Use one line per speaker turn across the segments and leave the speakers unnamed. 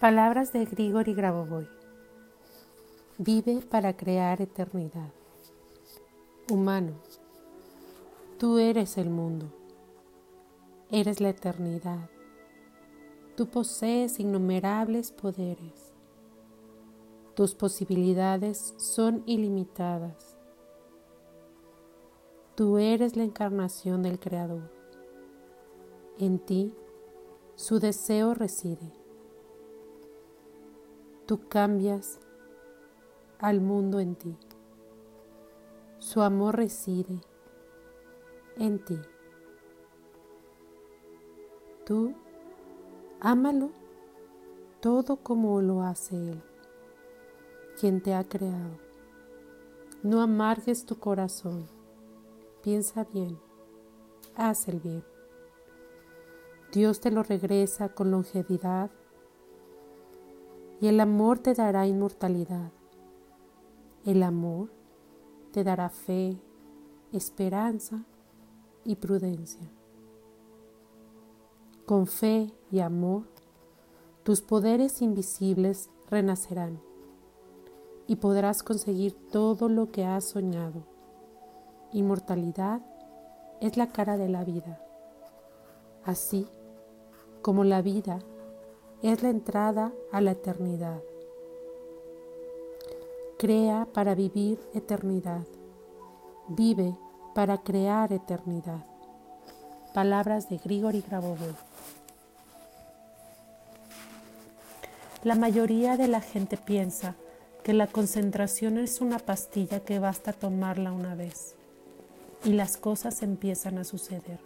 Palabras de Grigori Grabovoi. Vive para crear eternidad. Humano, tú eres el mundo. Eres la eternidad. Tú posees innumerables poderes. Tus posibilidades son ilimitadas. Tú eres la encarnación del Creador. En ti, su deseo reside tú cambias al mundo en ti. Su amor reside en ti. Tú ámalo todo como lo hace Él, quien te ha creado. No amargues tu corazón. Piensa bien. Haz el bien. Dios te lo regresa con longevidad y el amor te dará inmortalidad. El amor te dará fe, esperanza y prudencia. Con fe y amor, tus poderes invisibles renacerán y podrás conseguir todo lo que has soñado. Inmortalidad es la cara de la vida, así como la vida es la entrada a la eternidad. Crea para vivir eternidad. Vive para crear eternidad. Palabras de Grigori Grabovoi. La mayoría de la gente piensa que la concentración es una pastilla que basta tomarla una vez y las cosas empiezan a suceder.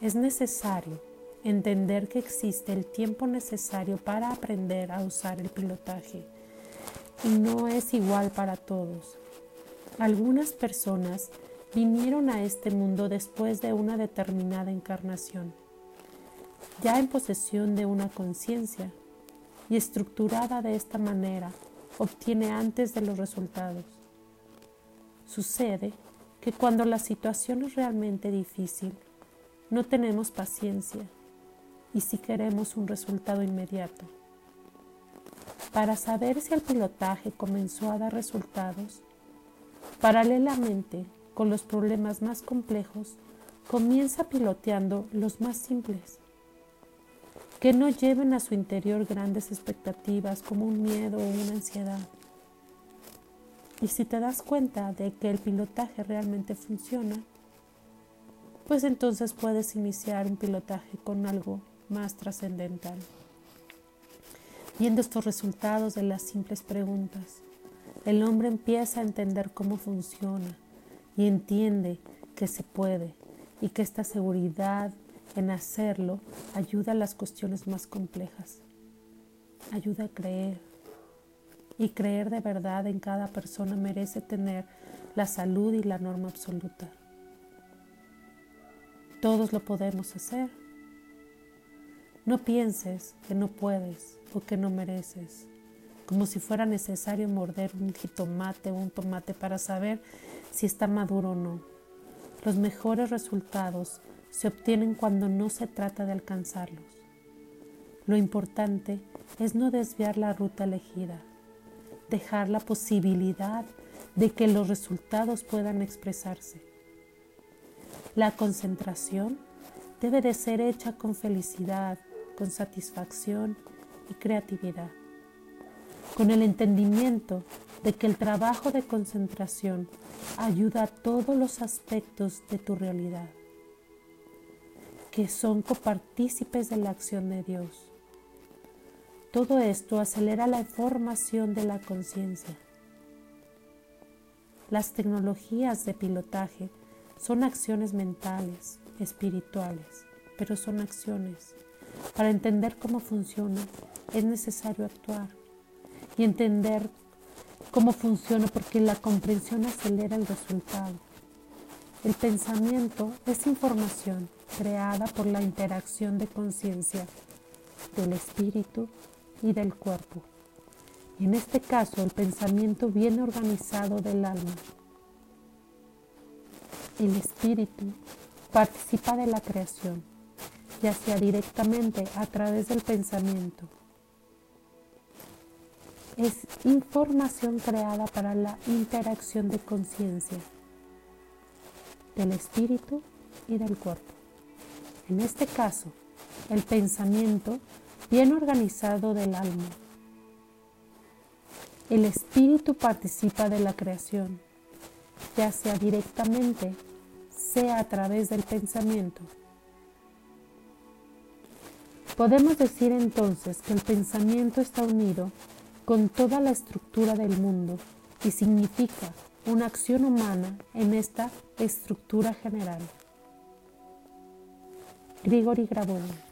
Es necesario entender que existe el tiempo necesario para aprender a usar el pilotaje y no es igual para todos. Algunas personas vinieron a este mundo después de una determinada encarnación, ya en posesión de una conciencia y estructurada de esta manera, obtiene antes de los resultados. Sucede que cuando la situación es realmente difícil, no tenemos paciencia y si queremos un resultado inmediato. Para saber si el pilotaje comenzó a dar resultados, paralelamente con los problemas más complejos, comienza piloteando los más simples, que no lleven a su interior grandes expectativas como un miedo o una ansiedad. Y si te das cuenta de que el pilotaje realmente funciona, pues entonces puedes iniciar un pilotaje con algo más trascendental. Viendo estos resultados de las simples preguntas, el hombre empieza a entender cómo funciona y entiende que se puede y que esta seguridad en hacerlo ayuda a las cuestiones más complejas. Ayuda a creer. Y creer de verdad en cada persona merece tener la salud y la norma absoluta. Todos lo podemos hacer no pienses que no puedes o que no mereces, como si fuera necesario morder un jitomate o un tomate para saber si está maduro o no. Los mejores resultados se obtienen cuando no se trata de alcanzarlos. Lo importante es no desviar la ruta elegida, dejar la posibilidad de que los resultados puedan expresarse. La concentración debe de ser hecha con felicidad, con satisfacción y creatividad, con el entendimiento de que el trabajo de concentración ayuda a todos los aspectos de tu realidad, que son copartícipes de la acción de Dios. Todo esto acelera la formación de la conciencia. Las tecnologías de pilotaje son acciones mentales, espirituales, pero son acciones para entender cómo funciona es necesario actuar y entender cómo funciona porque la comprensión acelera el resultado. El pensamiento es información creada por la interacción de conciencia del espíritu y del cuerpo. Y en este caso el pensamiento viene organizado del alma. El espíritu participa de la creación ya sea directamente a través del pensamiento es información creada para la interacción de conciencia del espíritu y del cuerpo. En este caso, el pensamiento bien organizado del alma. El espíritu participa de la creación, ya sea directamente, sea a través del pensamiento. Podemos decir entonces que el pensamiento está unido con toda la estructura del mundo y significa una acción humana en esta estructura general. Grigori Graboni